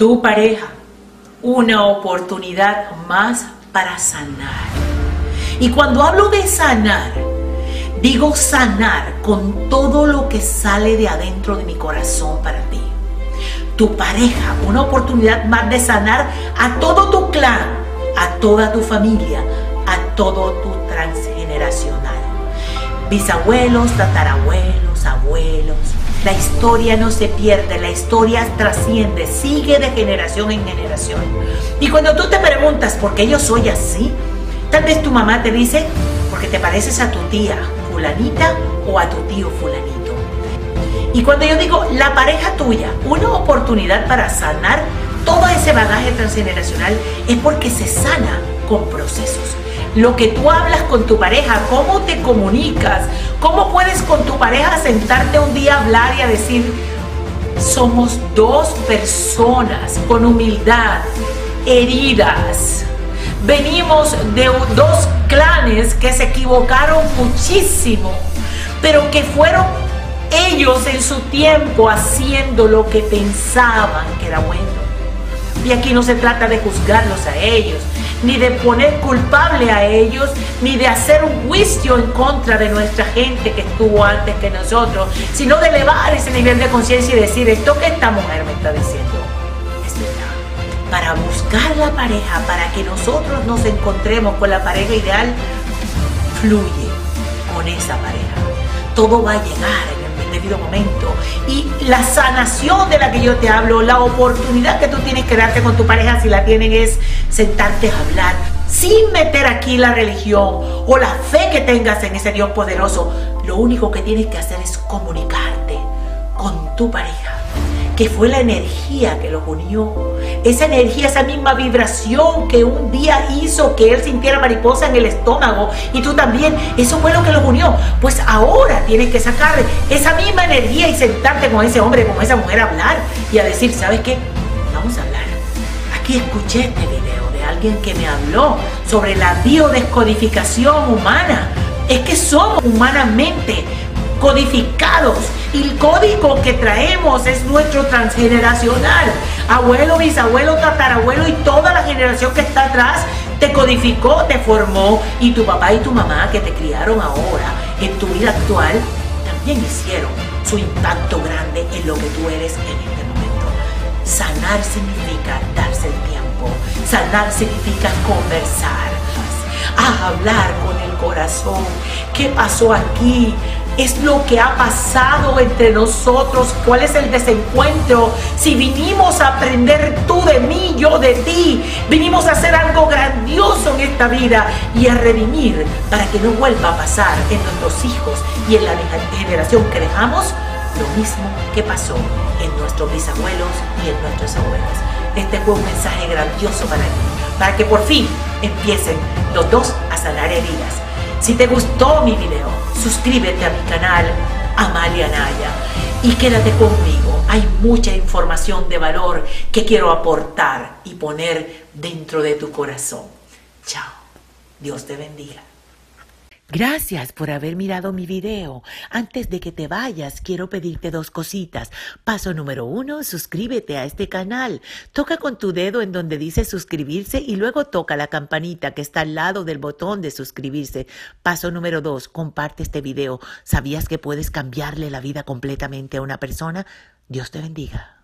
Tu pareja, una oportunidad más para sanar. Y cuando hablo de sanar, digo sanar con todo lo que sale de adentro de mi corazón para ti. Tu pareja, una oportunidad más de sanar a todo tu clan, a toda tu familia, a todo tu transgeneracional. Bisabuelos, tatarabuelos, abuelos. La historia no se pierde, la historia trasciende, sigue de generación en generación. Y cuando tú te preguntas por qué yo soy así, tal vez tu mamá te dice, porque te pareces a tu tía fulanita o a tu tío fulanito. Y cuando yo digo la pareja tuya, una oportunidad para sanar todo ese bagaje transgeneracional, es porque se sana con procesos lo que tú hablas con tu pareja, cómo te comunicas, cómo puedes con tu pareja sentarte un día a hablar y a decir, somos dos personas con humildad, heridas. Venimos de dos clanes que se equivocaron muchísimo, pero que fueron ellos en su tiempo haciendo lo que pensaban que era bueno. Y aquí no se trata de juzgarlos a ellos, ni de poner culpable a ellos, ni de hacer un juicio en contra de nuestra gente que estuvo antes que nosotros, sino de elevar ese nivel de conciencia y decir, esto que esta mujer me está diciendo es verdad. Para buscar la pareja, para que nosotros nos encontremos con la pareja ideal, fluye con esa pareja. Todo va a llegar debido momento. Y la sanación de la que yo te hablo, la oportunidad que tú tienes que darte con tu pareja si la tienen es sentarte a hablar sin meter aquí la religión o la fe que tengas en ese Dios poderoso. Lo único que tienes que hacer es comunicarte con tu pareja que fue la energía que los unió. Esa energía, esa misma vibración que un día hizo que él sintiera mariposa en el estómago y tú también, eso fue lo que los unió. Pues ahora tienes que sacar esa misma energía y sentarte con ese hombre, con esa mujer a hablar y a decir, ¿sabes qué? Vamos a hablar. Aquí escuché este video de alguien que me habló sobre la biodescodificación humana. Es que somos humanamente codificados y el código que traemos es nuestro transgeneracional. Abuelo, bisabuelo, tatarabuelo y toda la generación que está atrás te codificó, te formó y tu papá y tu mamá que te criaron ahora en tu vida actual también hicieron su impacto grande en lo que tú eres en este momento. Sanar significa darse el tiempo. Sanar significa conversar. A hablar con el corazón. ¿Qué pasó aquí? Es lo que ha pasado entre nosotros, cuál es el desencuentro. Si vinimos a aprender tú de mí, yo de ti, vinimos a hacer algo grandioso en esta vida y a redimir para que no vuelva a pasar en nuestros hijos y en la generación que dejamos lo mismo que pasó en nuestros bisabuelos y en nuestras abuelas. Este fue un mensaje grandioso para ti, para que por fin empiecen los dos a sanar heridas. Si te gustó mi video, suscríbete a mi canal Amalia Naya y quédate conmigo. Hay mucha información de valor que quiero aportar y poner dentro de tu corazón. Chao. Dios te bendiga. Gracias por haber mirado mi video. Antes de que te vayas, quiero pedirte dos cositas. Paso número uno, suscríbete a este canal. Toca con tu dedo en donde dice suscribirse y luego toca la campanita que está al lado del botón de suscribirse. Paso número dos, comparte este video. ¿Sabías que puedes cambiarle la vida completamente a una persona? Dios te bendiga.